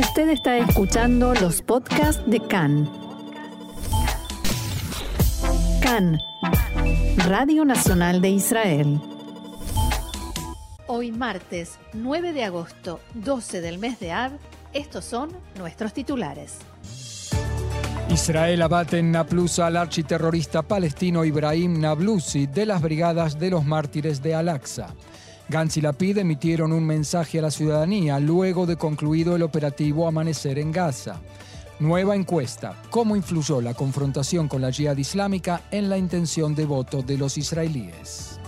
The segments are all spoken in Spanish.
Usted está escuchando los podcasts de CAN. CAN, Radio Nacional de Israel. Hoy martes 9 de agosto, 12 del mes de Ab, estos son nuestros titulares. Israel abate en Naplusa al architerrorista palestino Ibrahim Nablusi de las Brigadas de los Mártires de Al-Aqsa. Gantz y Lapid emitieron un mensaje a la ciudadanía luego de concluido el operativo Amanecer en Gaza. Nueva encuesta. ¿Cómo influyó la confrontación con la yihad islámica en la intención de voto de los israelíes?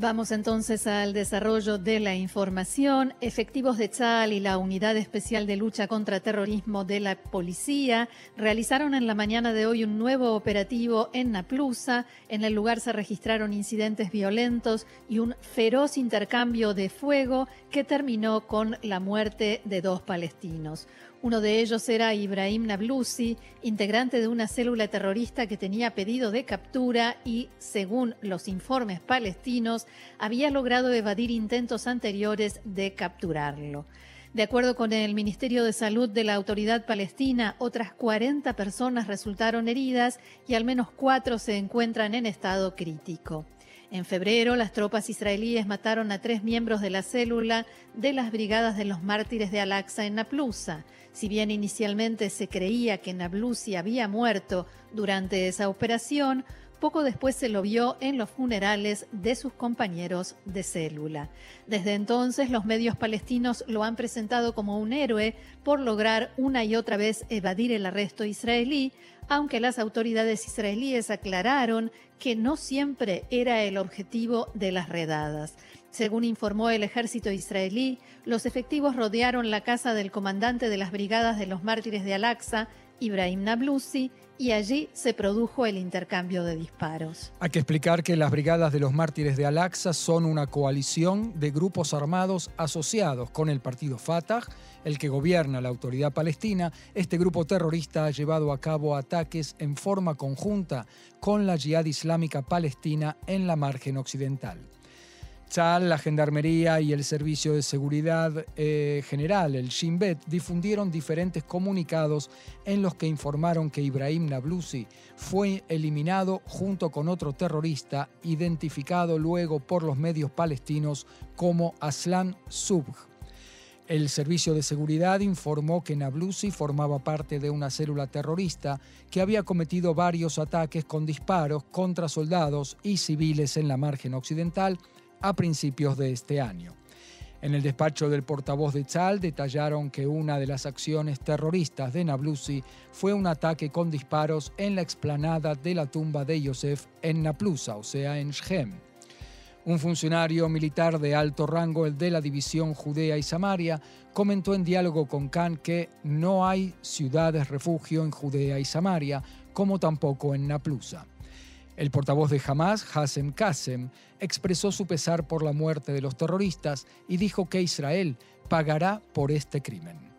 Vamos entonces al desarrollo de la información. Efectivos de Chal y la Unidad Especial de Lucha contra Terrorismo de la Policía realizaron en la mañana de hoy un nuevo operativo en Naplusa. En el lugar se registraron incidentes violentos y un feroz intercambio de fuego que terminó con la muerte de dos palestinos. Uno de ellos era Ibrahim Nablusi, integrante de una célula terrorista que tenía pedido de captura y, según los informes palestinos, había logrado evadir intentos anteriores de capturarlo. De acuerdo con el Ministerio de Salud de la Autoridad Palestina, otras 40 personas resultaron heridas y al menos cuatro se encuentran en estado crítico. En febrero, las tropas israelíes mataron a tres miembros de la célula de las Brigadas de los Mártires de Al-Aqsa en Naplusa. Si bien inicialmente se creía que Nablusi había muerto durante esa operación, poco después se lo vio en los funerales de sus compañeros de célula. Desde entonces los medios palestinos lo han presentado como un héroe por lograr una y otra vez evadir el arresto israelí, aunque las autoridades israelíes aclararon que no siempre era el objetivo de las redadas. Según informó el ejército israelí, los efectivos rodearon la casa del comandante de las brigadas de los mártires de Al-Aqsa, Ibrahim Nablusi, y allí se produjo el intercambio de disparos. Hay que explicar que las Brigadas de los Mártires de Al-Aqsa son una coalición de grupos armados asociados con el partido Fatah, el que gobierna la autoridad palestina. Este grupo terrorista ha llevado a cabo ataques en forma conjunta con la Yihad Islámica Palestina en la margen occidental. La Gendarmería y el Servicio de Seguridad eh, General, el Shin Bet, difundieron diferentes comunicados en los que informaron que Ibrahim Nablusi fue eliminado junto con otro terrorista identificado luego por los medios palestinos como Aslan Subh. El Servicio de Seguridad informó que Nablusi formaba parte de una célula terrorista que había cometido varios ataques con disparos contra soldados y civiles en la margen occidental a principios de este año. En el despacho del portavoz de Chal detallaron que una de las acciones terroristas de Nablusi fue un ataque con disparos en la explanada de la tumba de Yosef en Naplusa, o sea, en Shem. Un funcionario militar de alto rango, el de la división Judea y Samaria, comentó en diálogo con Khan que no hay ciudades refugio en Judea y Samaria, como tampoco en Naplusa. El portavoz de Hamas, Hassem Qasem, expresó su pesar por la muerte de los terroristas y dijo que Israel pagará por este crimen.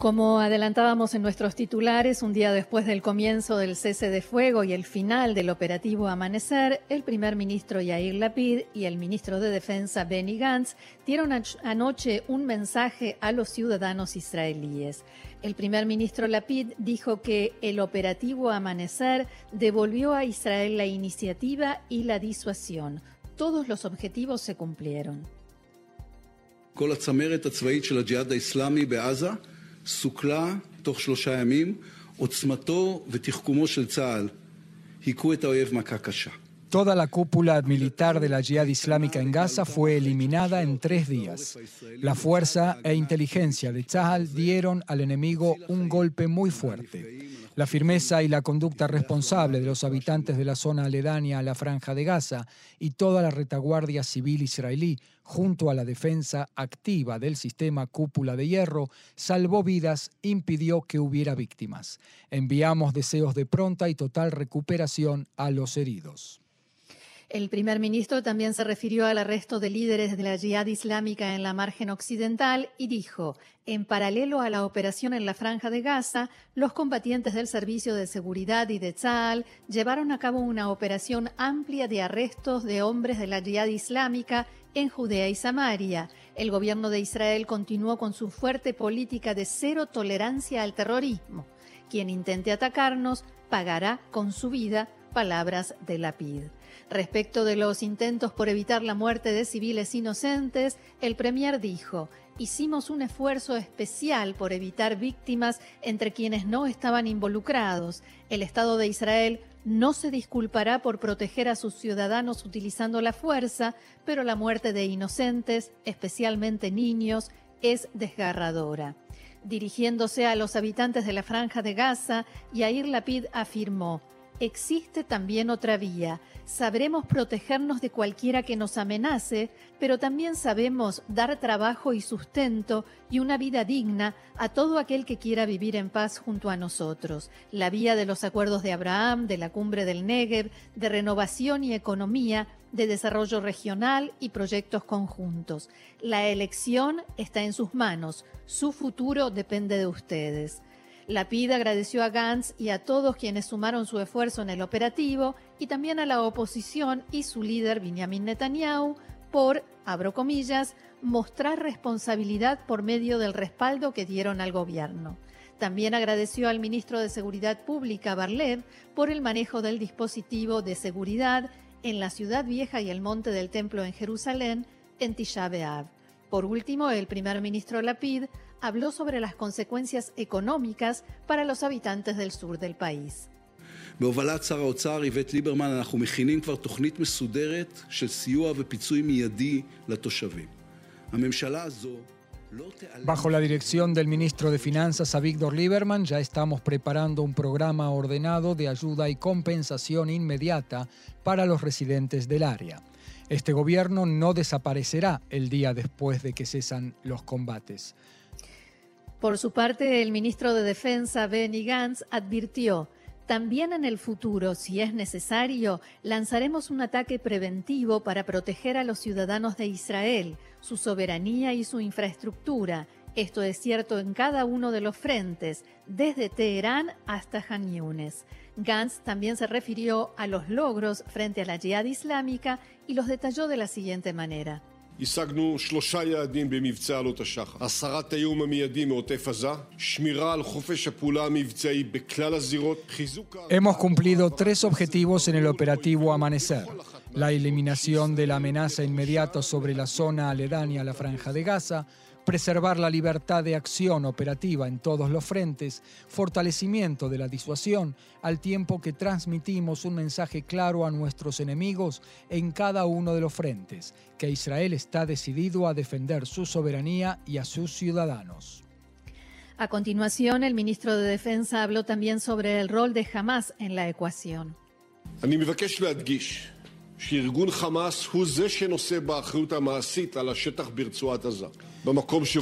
Como adelantábamos en nuestros titulares, un día después del comienzo del cese de fuego y el final del operativo Amanecer, el primer ministro Yair Lapid y el ministro de Defensa Benny Gantz dieron anoche un mensaje a los ciudadanos israelíes. El primer ministro Lapid dijo que el operativo Amanecer devolvió a Israel la iniciativa y la disuasión. Todos los objetivos se cumplieron. סוכלה תוך שלושה ימים, עוצמתו ותחכומו של צה"ל היכו את האויב מכה קשה. Toda la cúpula militar de la Jihad Islámica en Gaza fue eliminada en tres días. La fuerza e inteligencia de Tzahal dieron al enemigo un golpe muy fuerte. La firmeza y la conducta responsable de los habitantes de la zona aledaña a la franja de Gaza y toda la retaguardia civil israelí, junto a la defensa activa del sistema cúpula de hierro, salvó vidas, impidió que hubiera víctimas. Enviamos deseos de pronta y total recuperación a los heridos. El primer ministro también se refirió al arresto de líderes de la Jihad Islámica en la margen occidental y dijo, en paralelo a la operación en la franja de Gaza, los combatientes del Servicio de Seguridad y de Tzal llevaron a cabo una operación amplia de arrestos de hombres de la Jihad Islámica en Judea y Samaria. El gobierno de Israel continuó con su fuerte política de cero tolerancia al terrorismo. Quien intente atacarnos pagará con su vida, palabras de Lapid. Respecto de los intentos por evitar la muerte de civiles inocentes, el Premier dijo, hicimos un esfuerzo especial por evitar víctimas entre quienes no estaban involucrados. El Estado de Israel no se disculpará por proteger a sus ciudadanos utilizando la fuerza, pero la muerte de inocentes, especialmente niños, es desgarradora. Dirigiéndose a los habitantes de la franja de Gaza, Yair Lapid afirmó, existe también otra vía. Sabremos protegernos de cualquiera que nos amenace, pero también sabemos dar trabajo y sustento y una vida digna a todo aquel que quiera vivir en paz junto a nosotros. La vía de los acuerdos de Abraham, de la cumbre del Negev, de renovación y economía, de desarrollo regional y proyectos conjuntos. La elección está en sus manos, su futuro depende de ustedes. La PID agradeció a Gantz y a todos quienes sumaron su esfuerzo en el operativo y también a la oposición y su líder Benjamin Netanyahu por, abro comillas, mostrar responsabilidad por medio del respaldo que dieron al gobierno. También agradeció al ministro de Seguridad Pública, Barlev, por el manejo del dispositivo de seguridad en la Ciudad Vieja y el Monte del Templo en Jerusalén, en Tisha B'Av. Por último, el primer ministro Lapid habló sobre las consecuencias económicas para los habitantes del sur del país. בהובלת שר האוצר איווט ליברמן אנחנו מכינים כבר תוכנית מסודרת של סיוע ופיצוי מיידי לתושבים. הממשלה הזו Bajo la dirección del ministro de Finanzas, Avigdor Lieberman, ya estamos preparando un programa ordenado de ayuda y compensación inmediata para los residentes del área. Este gobierno no desaparecerá el día después de que cesan los combates. Por su parte, el ministro de Defensa, Benny Gantz, advirtió, también en el futuro, si es necesario, lanzaremos un ataque preventivo para proteger a los ciudadanos de Israel, su soberanía y su infraestructura. Esto es cierto en cada uno de los frentes, desde Teherán hasta Han. Gantz también se refirió a los logros frente a la yihad islámica y los detalló de la siguiente manera. השגנו שלושה יעדים במבצע עלות השחר. הסרת האיום המיידי מעוטף עזה, שמירה על חופש הפעולה המבצעי בכלל הזירות, חיזוק... Hemos cumplido tres objetivos en el operativo Amanecer. La eliminación de la amenaza inmediata sobre la zona aledaña a la franja de Gaza, preservar la libertad de acción operativa en todos los frentes, fortalecimiento de la disuasión, al tiempo que transmitimos un mensaje claro a nuestros enemigos en cada uno de los frentes, que Israel está decidido a defender su soberanía y a sus ciudadanos. A continuación, el ministro de Defensa habló también sobre el rol de Hamas en la ecuación.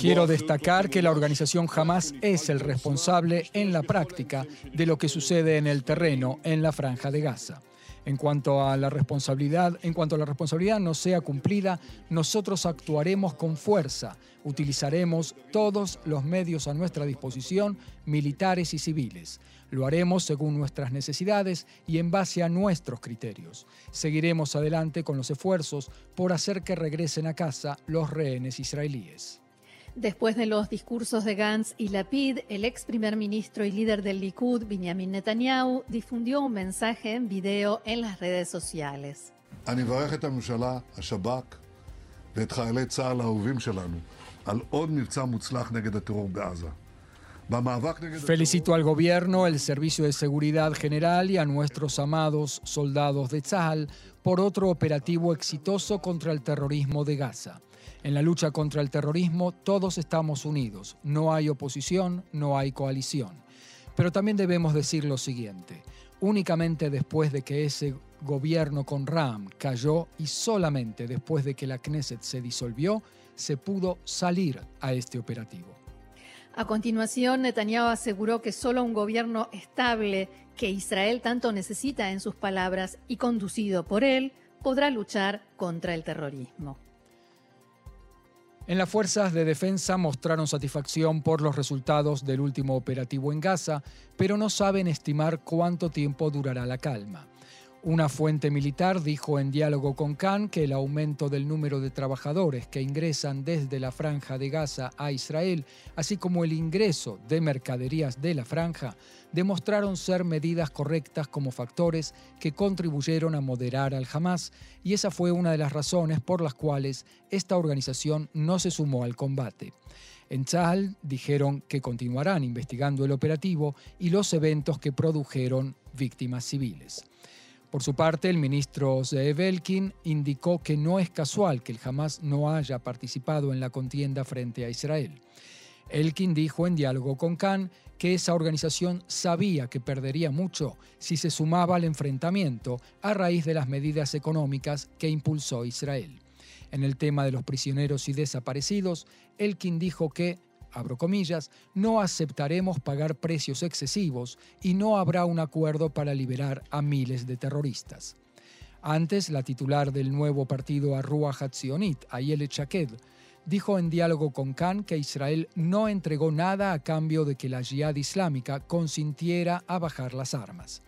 Quiero destacar que la organización Hamas es el responsable en la práctica de lo que sucede en el terreno en la franja de Gaza. En cuanto a la responsabilidad, en cuanto a la responsabilidad no sea cumplida, nosotros actuaremos con fuerza, utilizaremos todos los medios a nuestra disposición, militares y civiles. Lo haremos según nuestras necesidades y en base a nuestros criterios. Seguiremos adelante con los esfuerzos por hacer que regresen a casa los rehenes israelíes. Después de los discursos de Gantz y Lapid, el ex primer ministro y líder del Likud, Benjamin Netanyahu, difundió un mensaje en video en las redes sociales. Felicito al gobierno, el Servicio de Seguridad General y a nuestros amados soldados de Tzahal por otro operativo exitoso contra el terrorismo de Gaza. En la lucha contra el terrorismo todos estamos unidos, no hay oposición, no hay coalición. Pero también debemos decir lo siguiente, únicamente después de que ese gobierno con Ram cayó y solamente después de que la Knesset se disolvió, se pudo salir a este operativo. A continuación, Netanyahu aseguró que solo un gobierno estable que Israel tanto necesita en sus palabras y conducido por él podrá luchar contra el terrorismo. En las fuerzas de defensa mostraron satisfacción por los resultados del último operativo en Gaza, pero no saben estimar cuánto tiempo durará la calma. Una fuente militar dijo en diálogo con Khan que el aumento del número de trabajadores que ingresan desde la franja de Gaza a Israel, así como el ingreso de mercaderías de la franja, demostraron ser medidas correctas como factores que contribuyeron a moderar al Hamas, y esa fue una de las razones por las cuales esta organización no se sumó al combate. En Tzal dijeron que continuarán investigando el operativo y los eventos que produjeron víctimas civiles. Por su parte, el ministro Zeev Elkin indicó que no es casual que el Hamas no haya participado en la contienda frente a Israel. Elkin dijo en diálogo con Khan que esa organización sabía que perdería mucho si se sumaba al enfrentamiento a raíz de las medidas económicas que impulsó Israel. En el tema de los prisioneros y desaparecidos, Elkin dijo que abro comillas, no aceptaremos pagar precios excesivos y no habrá un acuerdo para liberar a miles de terroristas. Antes, la titular del nuevo partido Arrua Hatzionit, Ayele Chaked, dijo en diálogo con Khan que Israel no entregó nada a cambio de que la Jihad Islámica consintiera a bajar las armas.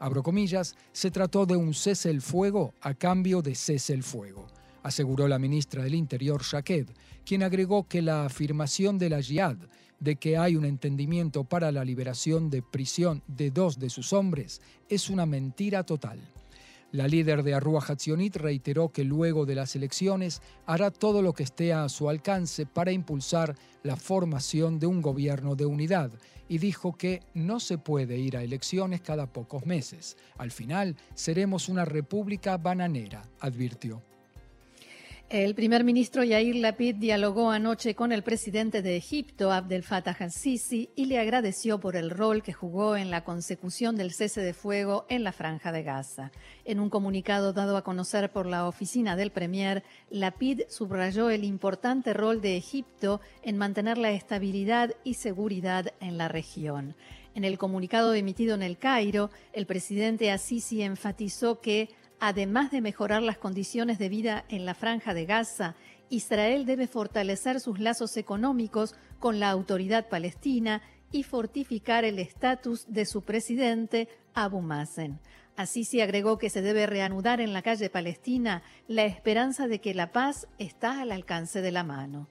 Abro comillas, se trató de un cese el fuego a cambio de cese el fuego aseguró la ministra del Interior Shaked, quien agregó que la afirmación de la Jihad de que hay un entendimiento para la liberación de prisión de dos de sus hombres es una mentira total. La líder de Arrua Hatzionit reiteró que luego de las elecciones hará todo lo que esté a su alcance para impulsar la formación de un gobierno de unidad y dijo que no se puede ir a elecciones cada pocos meses. Al final seremos una república bananera, advirtió. El primer ministro Yair Lapid dialogó anoche con el presidente de Egipto, Abdel Fattah al-Sisi, y le agradeció por el rol que jugó en la consecución del cese de fuego en la franja de Gaza. En un comunicado dado a conocer por la oficina del Premier, Lapid subrayó el importante rol de Egipto en mantener la estabilidad y seguridad en la región. En el comunicado emitido en el Cairo, el presidente Assisi enfatizó que Además de mejorar las condiciones de vida en la franja de Gaza, Israel debe fortalecer sus lazos económicos con la autoridad palestina y fortificar el estatus de su presidente, Abu Mazen. Así se agregó que se debe reanudar en la calle palestina la esperanza de que la paz está al alcance de la mano.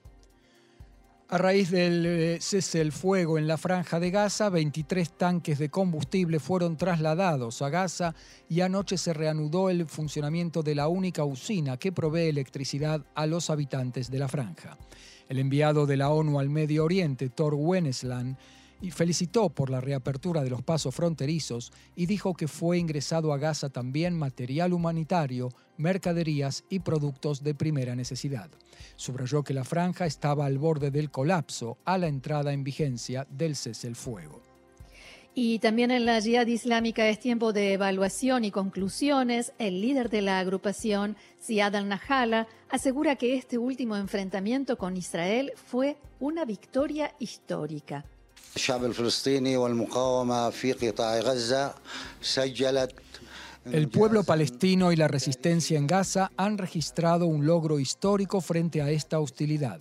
A raíz del eh, cese el fuego en la franja de Gaza, 23 tanques de combustible fueron trasladados a Gaza y anoche se reanudó el funcionamiento de la única usina que provee electricidad a los habitantes de la franja. El enviado de la ONU al Medio Oriente, Thor Wennesland, y felicitó por la reapertura de los pasos fronterizos y dijo que fue ingresado a Gaza también material humanitario, mercaderías y productos de primera necesidad. Subrayó que la franja estaba al borde del colapso a la entrada en vigencia del cese el fuego. Y también en la Jihad Islámica es tiempo de evaluación y conclusiones. El líder de la agrupación, Ziad al-Nahala, asegura que este último enfrentamiento con Israel fue una victoria histórica. El pueblo palestino y la resistencia en Gaza han registrado un logro histórico frente a esta hostilidad.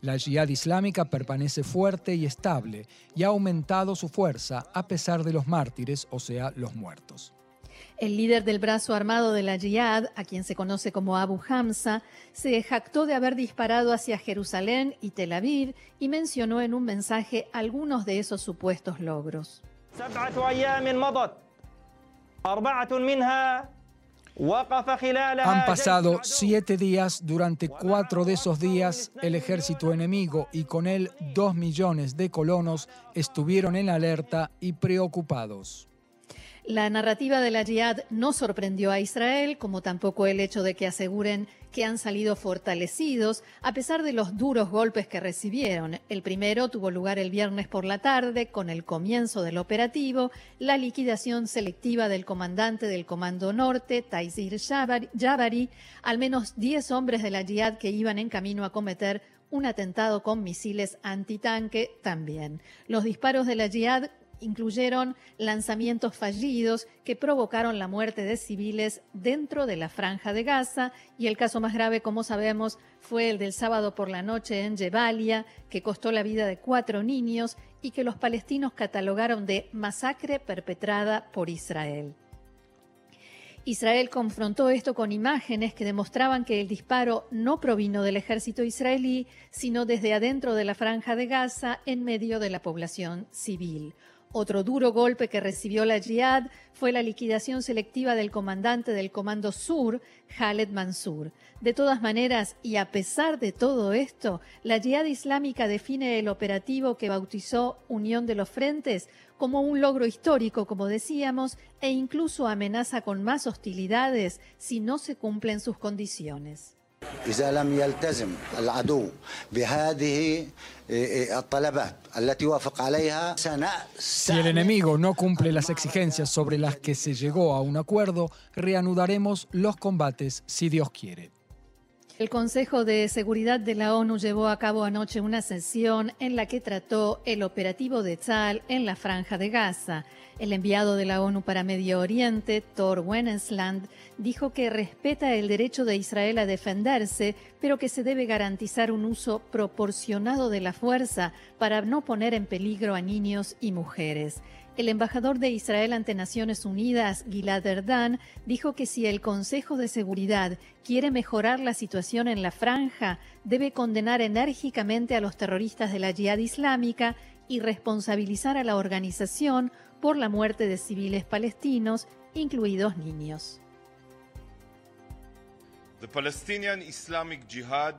La yihad islámica permanece fuerte y estable y ha aumentado su fuerza a pesar de los mártires, o sea, los muertos. El líder del brazo armado de la Jihad, a quien se conoce como Abu Hamza, se jactó de haber disparado hacia Jerusalén y Tel Aviv y mencionó en un mensaje algunos de esos supuestos logros. Han pasado siete días. Durante cuatro de esos días, el ejército enemigo y con él dos millones de colonos estuvieron en alerta y preocupados. La narrativa de la Jihad no sorprendió a Israel, como tampoco el hecho de que aseguren que han salido fortalecidos a pesar de los duros golpes que recibieron. El primero tuvo lugar el viernes por la tarde con el comienzo del operativo, la liquidación selectiva del comandante del Comando Norte, Taizir Jabari, al menos 10 hombres de la Jihad que iban en camino a cometer un atentado con misiles antitanque también. Los disparos de la Jihad incluyeron lanzamientos fallidos que provocaron la muerte de civiles dentro de la franja de Gaza y el caso más grave, como sabemos, fue el del sábado por la noche en Jebalia, que costó la vida de cuatro niños y que los palestinos catalogaron de masacre perpetrada por Israel. Israel confrontó esto con imágenes que demostraban que el disparo no provino del ejército israelí, sino desde adentro de la franja de Gaza en medio de la población civil. Otro duro golpe que recibió la Jihad fue la liquidación selectiva del comandante del Comando Sur, Khaled Mansour. De todas maneras, y a pesar de todo esto, la Jihad Islámica define el operativo que bautizó Unión de los Frentes como un logro histórico, como decíamos, e incluso amenaza con más hostilidades si no se cumplen sus condiciones. Si el enemigo no cumple las exigencias sobre las que se llegó a un acuerdo, reanudaremos los combates si Dios quiere. El Consejo de Seguridad de la ONU llevó a cabo anoche una sesión en la que trató el operativo de Tzal en la franja de Gaza. El enviado de la ONU para Medio Oriente, Thor Wennesland, dijo que respeta el derecho de Israel a defenderse, pero que se debe garantizar un uso proporcionado de la fuerza para no poner en peligro a niños y mujeres. El embajador de Israel ante Naciones Unidas, Gilad Erdan, dijo que si el Consejo de Seguridad quiere mejorar la situación en la franja, debe condenar enérgicamente a los terroristas de la Jihad Islámica y responsabilizar a la organización por la muerte de civiles palestinos, incluidos niños. The Palestinian Islamic Jihad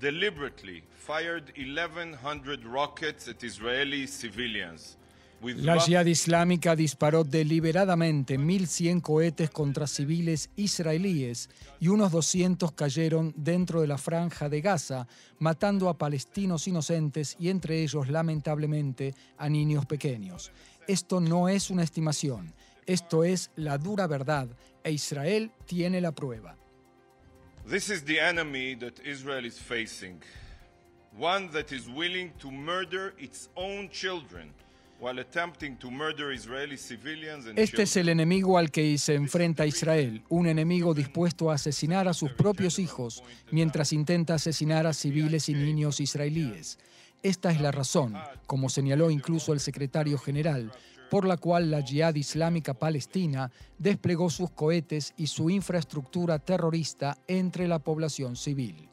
deliberately fired 1100 rockets at Israeli civilians. La Jihad Islámica disparó deliberadamente 1.100 cohetes contra civiles israelíes y unos 200 cayeron dentro de la franja de Gaza, matando a palestinos inocentes y entre ellos, lamentablemente, a niños pequeños. Esto no es una estimación, esto es la dura verdad e Israel tiene la prueba. This is the enemy that Israel is facing. One that is willing to murder its own children este es el enemigo al que se enfrenta Israel, un enemigo dispuesto a asesinar a sus propios hijos mientras intenta asesinar a civiles y niños israelíes. Esta es la razón, como señaló incluso el secretario general, por la cual la Jihad Islámica Palestina desplegó sus cohetes y su infraestructura terrorista entre la población civil.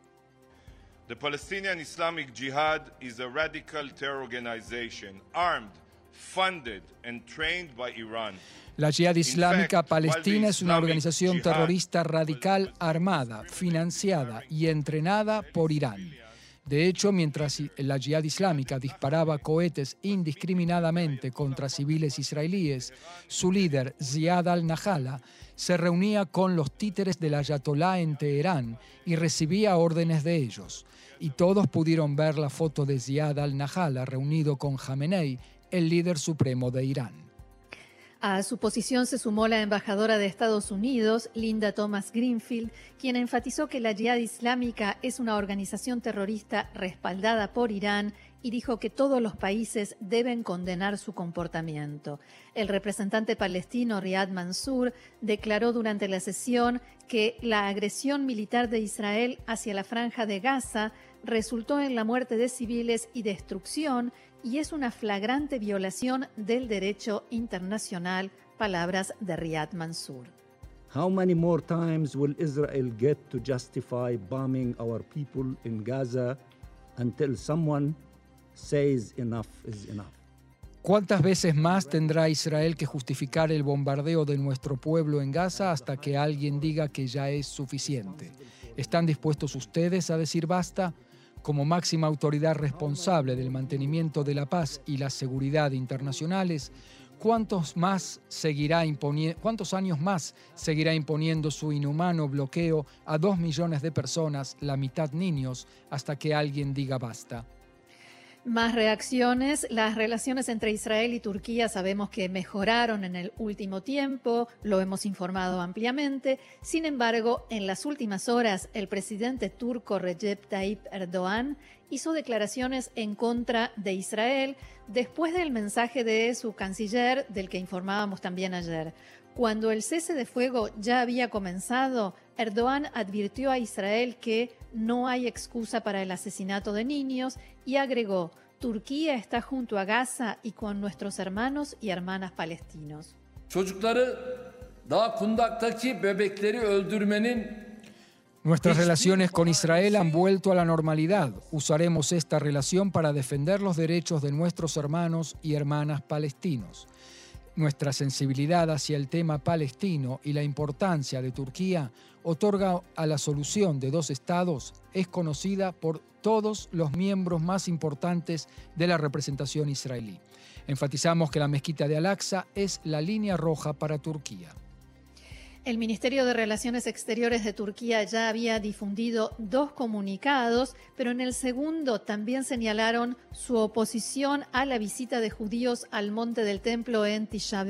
The Palestinian Islamic Jihad is a radical terror organization armed la Jihad Islámica Palestina es una organización terrorista radical armada, financiada y entrenada por Irán. De hecho, mientras la Jihad Islámica disparaba cohetes indiscriminadamente contra civiles israelíes, su líder, Ziad al-Nahala, se reunía con los títeres del Ayatolá en Teherán y recibía órdenes de ellos. Y todos pudieron ver la foto de Ziad al-Nahala reunido con Jamenei el líder supremo de Irán. A su posición se sumó la embajadora de Estados Unidos, Linda Thomas Greenfield, quien enfatizó que la Jihad Islámica es una organización terrorista respaldada por Irán y dijo que todos los países deben condenar su comportamiento. El representante palestino Riyad Mansour declaró durante la sesión que la agresión militar de Israel hacia la franja de Gaza resultó en la muerte de civiles y destrucción y es una flagrante violación del derecho internacional, palabras de Riyad Mansour. How many more times will Israel get to justify bombing our people in Gaza until someone says enough is enough? ¿Cuántas veces más tendrá Israel que justificar el bombardeo de nuestro pueblo en Gaza hasta que alguien diga que ya es suficiente? ¿Están dispuestos ustedes a decir basta? Como máxima autoridad responsable del mantenimiento de la paz y la seguridad internacionales, ¿cuántos, más seguirá ¿cuántos años más seguirá imponiendo su inhumano bloqueo a dos millones de personas, la mitad niños, hasta que alguien diga basta? Más reacciones. Las relaciones entre Israel y Turquía sabemos que mejoraron en el último tiempo, lo hemos informado ampliamente. Sin embargo, en las últimas horas, el presidente turco Recep Tayyip Erdogan hizo declaraciones en contra de Israel después del mensaje de su canciller, del que informábamos también ayer. Cuando el cese de fuego ya había comenzado, Erdogan advirtió a Israel que no hay excusa para el asesinato de niños y agregó, Turquía está junto a Gaza y con nuestros hermanos y hermanas palestinos. Nuestras relaciones con Israel han vuelto a la normalidad. Usaremos esta relación para defender los derechos de nuestros hermanos y hermanas palestinos. Nuestra sensibilidad hacia el tema palestino y la importancia de Turquía otorga a la solución de dos estados es conocida por todos los miembros más importantes de la representación israelí. Enfatizamos que la mezquita de Al-Aqsa es la línea roja para Turquía. El Ministerio de Relaciones Exteriores de Turquía ya había difundido dos comunicados, pero en el segundo también señalaron su oposición a la visita de judíos al Monte del Templo en Tisha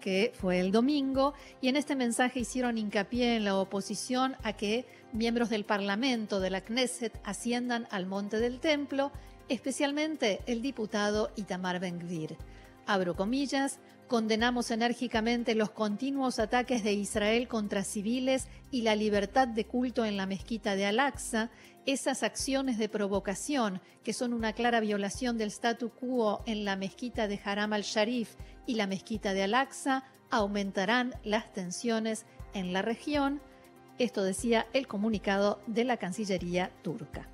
que fue el domingo, y en este mensaje hicieron hincapié en la oposición a que miembros del Parlamento de la Knesset asciendan al Monte del Templo, especialmente el diputado Itamar Ben-Gvir. Abro comillas, Condenamos enérgicamente los continuos ataques de Israel contra civiles y la libertad de culto en la mezquita de Al-Aqsa, esas acciones de provocación que son una clara violación del statu quo en la mezquita de Haram al-Sharif y la mezquita de Al-Aqsa aumentarán las tensiones en la región. Esto decía el comunicado de la Cancillería turca.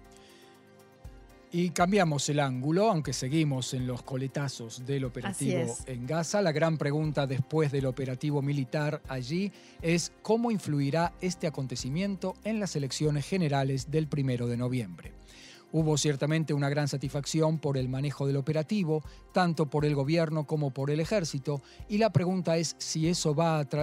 Y cambiamos el ángulo, aunque seguimos en los coletazos del operativo en Gaza. La gran pregunta después del operativo militar allí es cómo influirá este acontecimiento en las elecciones generales del primero de noviembre. Hubo ciertamente una gran satisfacción por el manejo del operativo, tanto por el gobierno como por el ejército, y la pregunta es si eso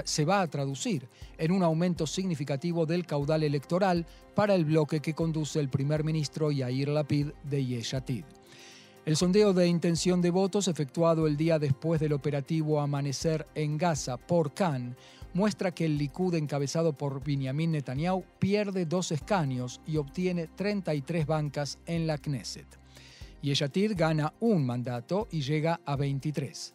se va a traducir en un aumento significativo del caudal electoral para el bloque que conduce el primer ministro Yair Lapid de Yeshatid. El sondeo de intención de votos efectuado el día después del operativo Amanecer en Gaza por Khan muestra que el Likud encabezado por Benjamin Netanyahu pierde dos escaños y obtiene 33 bancas en la Knesset. Yeshatir gana un mandato y llega a 23.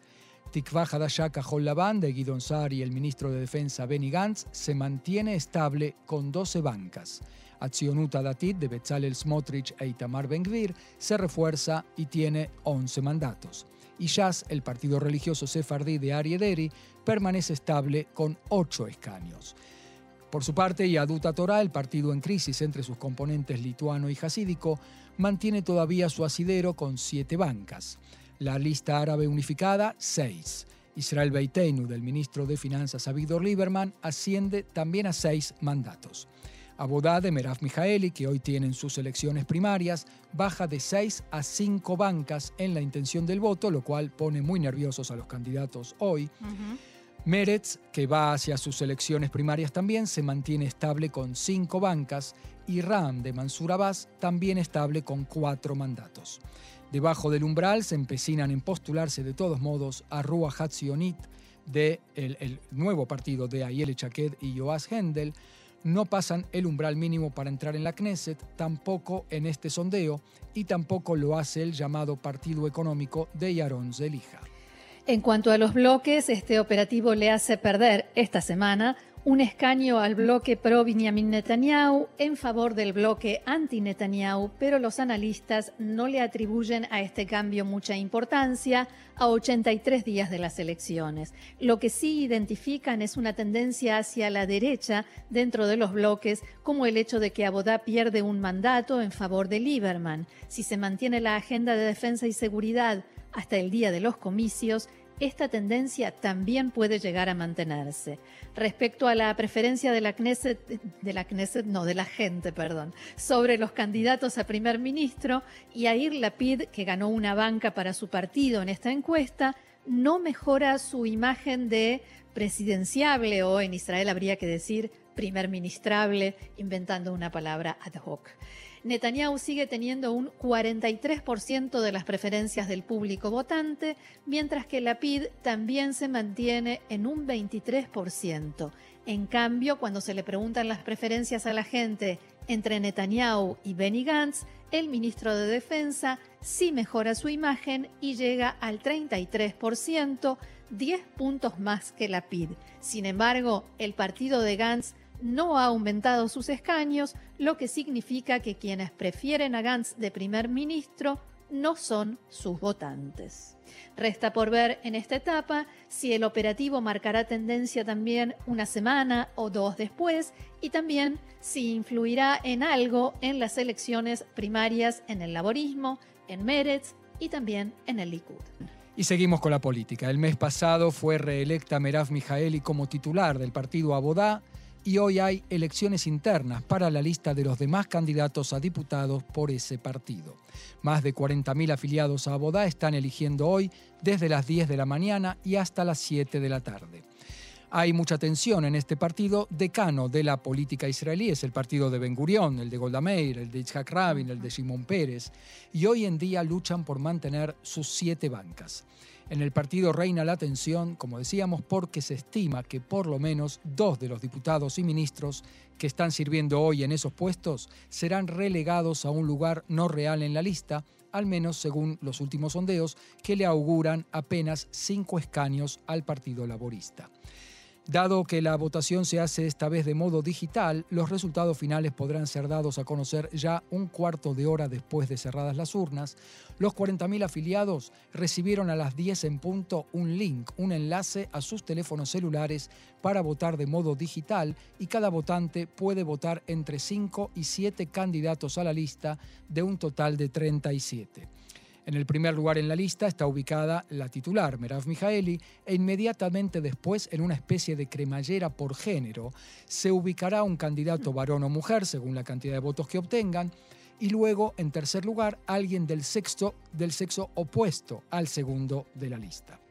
Tikva Hadashah Laban de Guidon Sar y el ministro de Defensa Benny Gantz se mantiene estable con 12 bancas. Atzionuta Datit de Bezalel Smotrich e Itamar Ben-Gvir se refuerza y tiene 11 mandatos. Y Shas, el partido religioso sefardí de Ariederi, permanece estable con ocho escaños. Por su parte, Yaduta Torah, el partido en crisis entre sus componentes lituano y jasídico, mantiene todavía su asidero con siete bancas. La lista árabe unificada, seis. Israel Beiteinu, del ministro de Finanzas Avigdor Lieberman, asciende también a seis mandatos. Abodá de Merav Mijaeli, que hoy tienen sus elecciones primarias, baja de seis a cinco bancas en la intención del voto, lo cual pone muy nerviosos a los candidatos hoy. Meretz, que va hacia sus elecciones primarias también, se mantiene estable con cinco bancas y Ram de Mansur Abbas también estable con cuatro mandatos. Debajo del umbral se empecinan en postularse de todos modos a Rua Hatzionit de el, nuevo partido de Ayel Chaked y Joas Hendel, no pasan el umbral mínimo para entrar en la Knesset, tampoco en este sondeo, y tampoco lo hace el llamado Partido Económico de Yaron Zelija. En cuanto a los bloques, este operativo le hace perder esta semana un escaño al bloque pro Benjamin Netanyahu en favor del bloque anti-Netanyahu, pero los analistas no le atribuyen a este cambio mucha importancia a 83 días de las elecciones. Lo que sí identifican es una tendencia hacia la derecha dentro de los bloques, como el hecho de que Abodá pierde un mandato en favor de Lieberman. Si se mantiene la agenda de defensa y seguridad hasta el día de los comicios, esta tendencia también puede llegar a mantenerse. Respecto a la preferencia de la Knesset, de la Knesset, no, de la gente, perdón, sobre los candidatos a primer ministro, Yair Lapid, que ganó una banca para su partido en esta encuesta, no mejora su imagen de presidenciable o en Israel habría que decir primer ministrable, inventando una palabra ad hoc. Netanyahu sigue teniendo un 43% de las preferencias del público votante, mientras que Lapid también se mantiene en un 23%. En cambio, cuando se le preguntan las preferencias a la gente entre Netanyahu y Benny Gantz, el ministro de Defensa sí mejora su imagen y llega al 33%, 10 puntos más que Lapid. Sin embargo, el partido de Gantz no ha aumentado sus escaños, lo que significa que quienes prefieren a Gantz de primer ministro no son sus votantes. Resta por ver en esta etapa si el operativo marcará tendencia también una semana o dos después y también si influirá en algo en las elecciones primarias en el laborismo, en Meretz y también en el Likud. Y seguimos con la política. El mes pasado fue reelecta Merav Mijaeli como titular del partido Abodá y hoy hay elecciones internas para la lista de los demás candidatos a diputados por ese partido. Más de 40.000 afiliados a Abodá están eligiendo hoy desde las 10 de la mañana y hasta las 7 de la tarde. Hay mucha tensión en este partido decano de la política israelí, es el partido de Ben Gurion, el de Golda Meir, el de Yitzhak Rabin, el de Shimon Pérez, y hoy en día luchan por mantener sus siete bancas. En el partido reina la tensión, como decíamos, porque se estima que por lo menos dos de los diputados y ministros que están sirviendo hoy en esos puestos serán relegados a un lugar no real en la lista, al menos según los últimos sondeos que le auguran apenas cinco escaños al Partido Laborista. Dado que la votación se hace esta vez de modo digital, los resultados finales podrán ser dados a conocer ya un cuarto de hora después de cerradas las urnas. Los 40.000 afiliados recibieron a las 10 en punto un link, un enlace a sus teléfonos celulares para votar de modo digital y cada votante puede votar entre 5 y 7 candidatos a la lista de un total de 37. En el primer lugar en la lista está ubicada la titular, Merav Mijaeli, e inmediatamente después, en una especie de cremallera por género, se ubicará un candidato varón o mujer, según la cantidad de votos que obtengan, y luego, en tercer lugar, alguien del sexo, del sexo opuesto al segundo de la lista.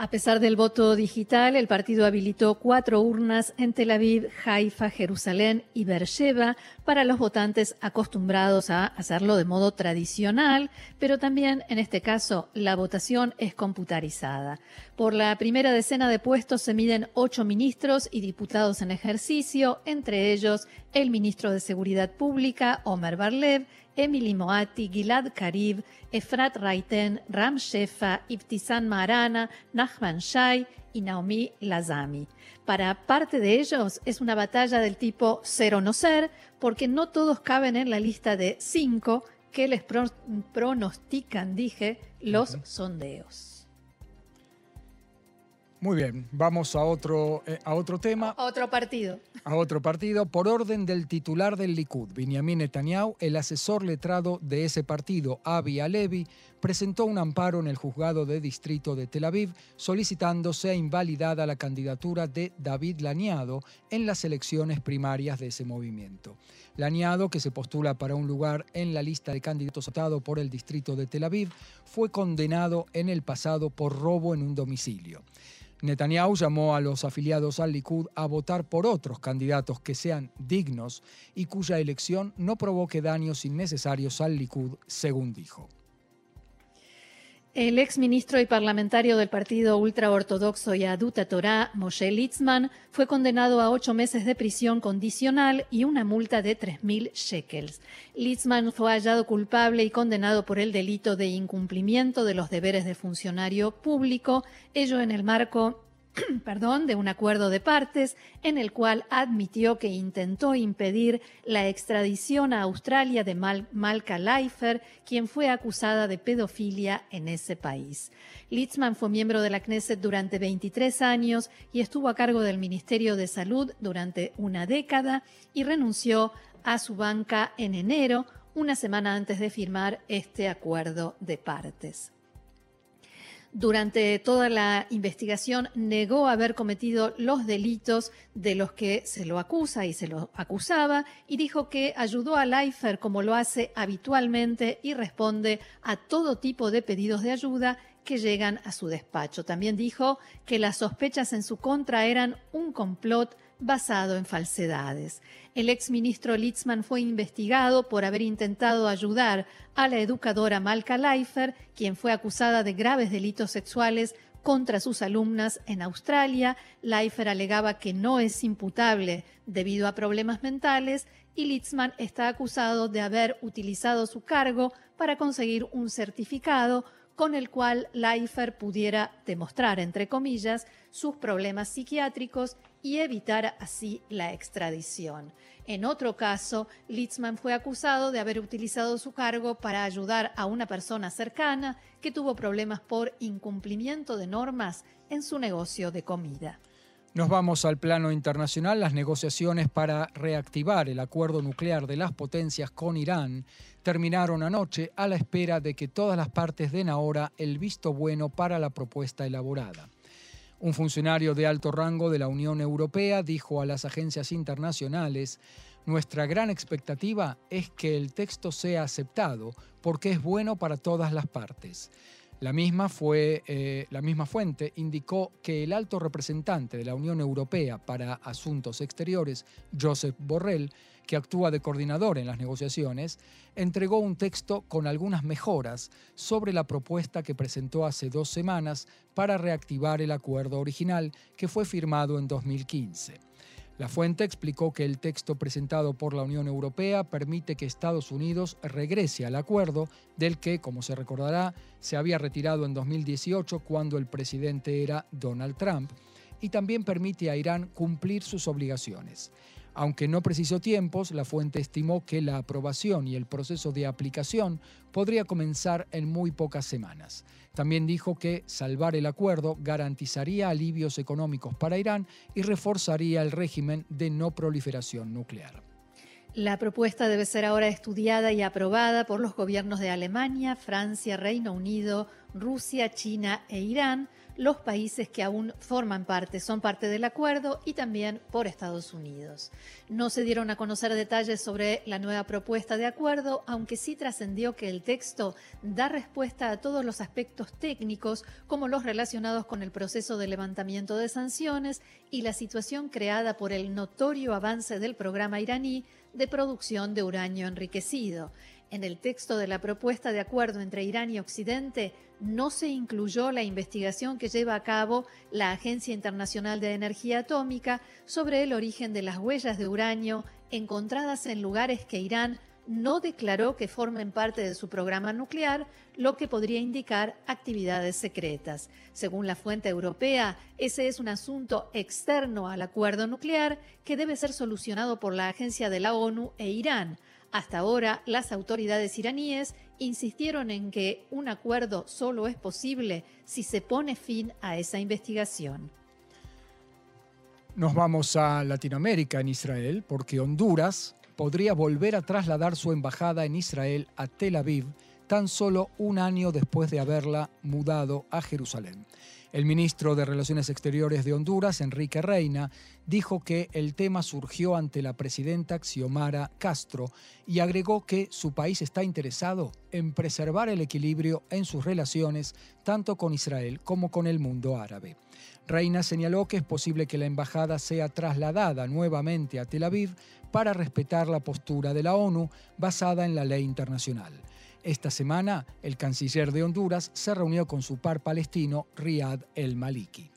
A pesar del voto digital, el partido habilitó cuatro urnas en Tel Aviv, Haifa, Jerusalén y Beersheba para los votantes acostumbrados a hacerlo de modo tradicional, pero también en este caso la votación es computarizada. Por la primera decena de puestos se miden ocho ministros y diputados en ejercicio, entre ellos el ministro de Seguridad Pública, Omer Barlev, Emily Moati, Gilad Karib, Efrat Raiten, Ram Shefa, Ibtisam Marana, Nachman Shai y Naomi Lazami. Para parte de ellos es una batalla del tipo ser o no ser, porque no todos caben en la lista de cinco que les pronostican, dije, los sondeos. Muy bien, vamos a otro, eh, a otro tema. A otro partido. A otro partido. Por orden del titular del Likud, Benjamin Netanyahu, el asesor letrado de ese partido, Avi Alevi, presentó un amparo en el juzgado de distrito de Tel Aviv solicitando sea invalidada la candidatura de David Laniado en las elecciones primarias de ese movimiento. Laniado, que se postula para un lugar en la lista de candidatos votado por el distrito de Tel Aviv, fue condenado en el pasado por robo en un domicilio. Netanyahu llamó a los afiliados al Likud a votar por otros candidatos que sean dignos y cuya elección no provoque daños innecesarios al Likud, según dijo. El exministro y parlamentario del partido ultraortodoxo Yaduta Torah, Moshe Litzman, fue condenado a ocho meses de prisión condicional y una multa de 3.000 shekels. Litzman fue hallado culpable y condenado por el delito de incumplimiento de los deberes de funcionario público, ello en el marco perdón, de un acuerdo de partes en el cual admitió que intentó impedir la extradición a Australia de Malka Leifer, quien fue acusada de pedofilia en ese país. Litzman fue miembro de la Knesset durante 23 años y estuvo a cargo del Ministerio de Salud durante una década y renunció a su banca en enero, una semana antes de firmar este acuerdo de partes. Durante toda la investigación negó haber cometido los delitos de los que se lo acusa y se lo acusaba y dijo que ayudó a Leifer como lo hace habitualmente y responde a todo tipo de pedidos de ayuda que llegan a su despacho. También dijo que las sospechas en su contra eran un complot basado en falsedades. El exministro Litzman fue investigado por haber intentado ayudar a la educadora Malka Leifer, quien fue acusada de graves delitos sexuales contra sus alumnas en Australia. Leifer alegaba que no es imputable debido a problemas mentales y Litzman está acusado de haber utilizado su cargo para conseguir un certificado con el cual Leifer pudiera demostrar, entre comillas, sus problemas psiquiátricos y evitar así la extradición. En otro caso, Litzman fue acusado de haber utilizado su cargo para ayudar a una persona cercana que tuvo problemas por incumplimiento de normas en su negocio de comida. Nos vamos al plano internacional. Las negociaciones para reactivar el acuerdo nuclear de las potencias con Irán terminaron anoche a la espera de que todas las partes den ahora el visto bueno para la propuesta elaborada. Un funcionario de alto rango de la Unión Europea dijo a las agencias internacionales, nuestra gran expectativa es que el texto sea aceptado porque es bueno para todas las partes. La misma, fue, eh, la misma fuente indicó que el alto representante de la Unión Europea para Asuntos Exteriores, Joseph Borrell, que actúa de coordinador en las negociaciones, entregó un texto con algunas mejoras sobre la propuesta que presentó hace dos semanas para reactivar el acuerdo original que fue firmado en 2015. La fuente explicó que el texto presentado por la Unión Europea permite que Estados Unidos regrese al acuerdo del que, como se recordará, se había retirado en 2018 cuando el presidente era Donald Trump, y también permite a Irán cumplir sus obligaciones. Aunque no precisó tiempos, la fuente estimó que la aprobación y el proceso de aplicación podría comenzar en muy pocas semanas. También dijo que salvar el acuerdo garantizaría alivios económicos para Irán y reforzaría el régimen de no proliferación nuclear. La propuesta debe ser ahora estudiada y aprobada por los gobiernos de Alemania, Francia, Reino Unido, Rusia, China e Irán los países que aún forman parte, son parte del acuerdo y también por Estados Unidos. No se dieron a conocer detalles sobre la nueva propuesta de acuerdo, aunque sí trascendió que el texto da respuesta a todos los aspectos técnicos, como los relacionados con el proceso de levantamiento de sanciones y la situación creada por el notorio avance del programa iraní de producción de uranio enriquecido. En el texto de la propuesta de acuerdo entre Irán y Occidente no se incluyó la investigación que lleva a cabo la Agencia Internacional de Energía Atómica sobre el origen de las huellas de uranio encontradas en lugares que Irán no declaró que formen parte de su programa nuclear, lo que podría indicar actividades secretas. Según la fuente europea, ese es un asunto externo al acuerdo nuclear que debe ser solucionado por la agencia de la ONU e Irán. Hasta ahora, las autoridades iraníes insistieron en que un acuerdo solo es posible si se pone fin a esa investigación. Nos vamos a Latinoamérica, en Israel, porque Honduras podría volver a trasladar su embajada en Israel a Tel Aviv tan solo un año después de haberla mudado a Jerusalén. El ministro de Relaciones Exteriores de Honduras, Enrique Reina, dijo que el tema surgió ante la presidenta Xiomara Castro y agregó que su país está interesado en preservar el equilibrio en sus relaciones tanto con Israel como con el mundo árabe. Reina señaló que es posible que la embajada sea trasladada nuevamente a Tel Aviv para respetar la postura de la ONU basada en la ley internacional. Esta semana, el canciller de Honduras se reunió con su par palestino, Riyad el Maliki.